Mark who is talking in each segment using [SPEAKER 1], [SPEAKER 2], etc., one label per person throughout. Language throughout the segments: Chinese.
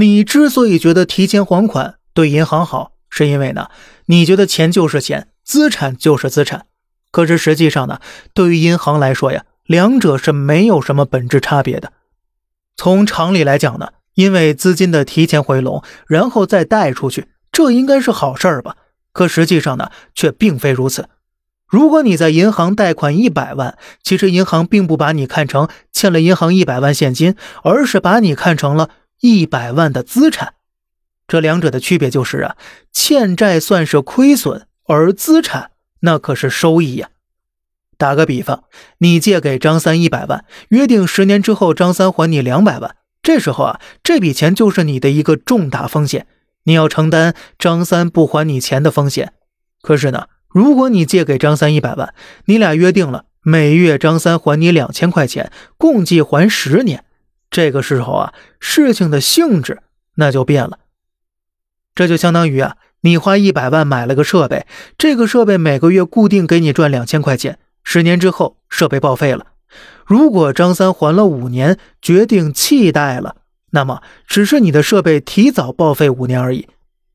[SPEAKER 1] 你之所以觉得提前还款对银行好，是因为呢，你觉得钱就是钱，资产就是资产。可是实际上呢，对于银行来说呀，两者是没有什么本质差别的。从常理来讲呢，因为资金的提前回笼，然后再贷出去，这应该是好事儿吧？可实际上呢，却并非如此。如果你在银行贷款一百万，其实银行并不把你看成欠了银行一百万现金，而是把你看成了一百万的资产。这两者的区别就是啊，欠债算是亏损，而资产那可是收益呀。打个比方，你借给张三一百万，约定十年之后张三还你两百万，这时候啊，这笔钱就是你的一个重大风险，你要承担张三不还你钱的风险。可是呢？如果你借给张三一百万，你俩约定了每月张三还你两千块钱，共计还十年。这个时候啊，事情的性质那就变了。这就相当于啊，你花一百万买了个设备，这个设备每个月固定给你赚两千块钱。十年之后，设备报废了。如果张三还了五年，决定弃贷了，那么只是你的设备提早报废五年而已。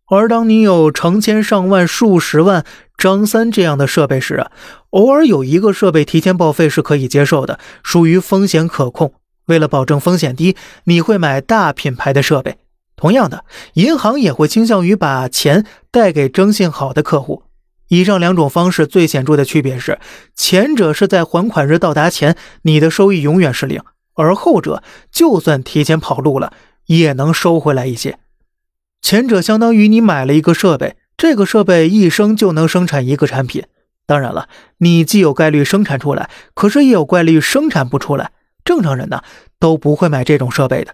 [SPEAKER 1] 而当你有成千上万、数十万张三这样的设备时啊，偶尔有一个设备提前报废是可以接受的，属于风险可控。为了保证风险低，你会买大品牌的设备。同样的，银行也会倾向于把钱贷给征信好的客户。以上两种方式最显著的区别是，前者是在还款日到达前，你的收益永远是零；而后者就算提前跑路了，也能收回来一些。前者相当于你买了一个设备，这个设备一生就能生产一个产品。当然了，你既有概率生产出来，可是也有概率生产不出来。正常人呢都不会买这种设备的。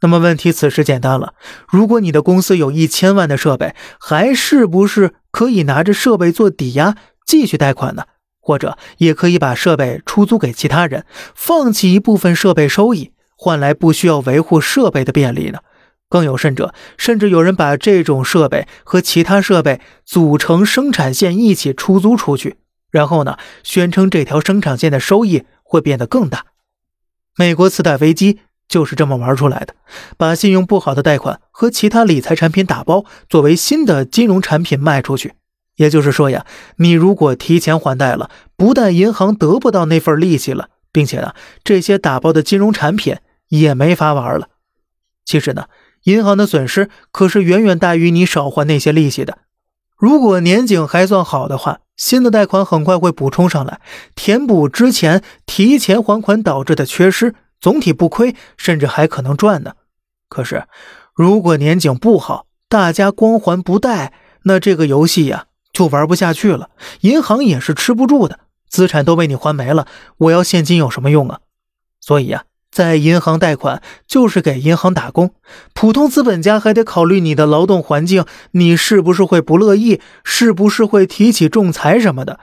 [SPEAKER 1] 那么问题此时简单了：如果你的公司有一千万的设备，还是不是可以拿着设备做抵押继续贷款呢？或者也可以把设备出租给其他人，放弃一部分设备收益，换来不需要维护设备的便利呢？更有甚者，甚至有人把这种设备和其他设备组成生产线一起出租出去，然后呢，宣称这条生产线的收益会变得更大。美国次贷危机就是这么玩出来的，把信用不好的贷款和其他理财产品打包，作为新的金融产品卖出去。也就是说呀，你如果提前还贷了，不但银行得不到那份利息了，并且呢，这些打包的金融产品也没法玩了。其实呢。银行的损失可是远远大于你少还那些利息的。如果年景还算好的话，新的贷款很快会补充上来，填补之前提前还款导致的缺失，总体不亏，甚至还可能赚呢。可是，如果年景不好，大家光还不贷，那这个游戏呀就玩不下去了。银行也是吃不住的，资产都被你还没了，我要现金有什么用啊？所以呀。在银行贷款就是给银行打工，普通资本家还得考虑你的劳动环境，你是不是会不乐意，是不是会提起仲裁什么的。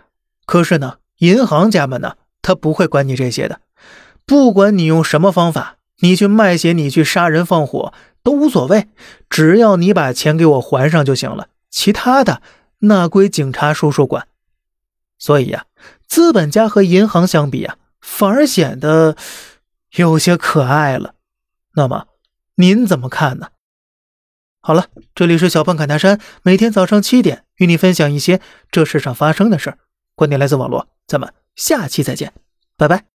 [SPEAKER 1] 可是呢，银行家们呢，他不会管你这些的，不管你用什么方法，你去卖血，你去杀人放火都无所谓，只要你把钱给我还上就行了，其他的那归警察叔叔管。所以呀，资本家和银行相比啊，反而显得。有些可爱了，那么您怎么看呢？好了，这里是小胖侃大山，每天早上七点与你分享一些这世上发生的事儿，观点来自网络，咱们下期再见，拜拜。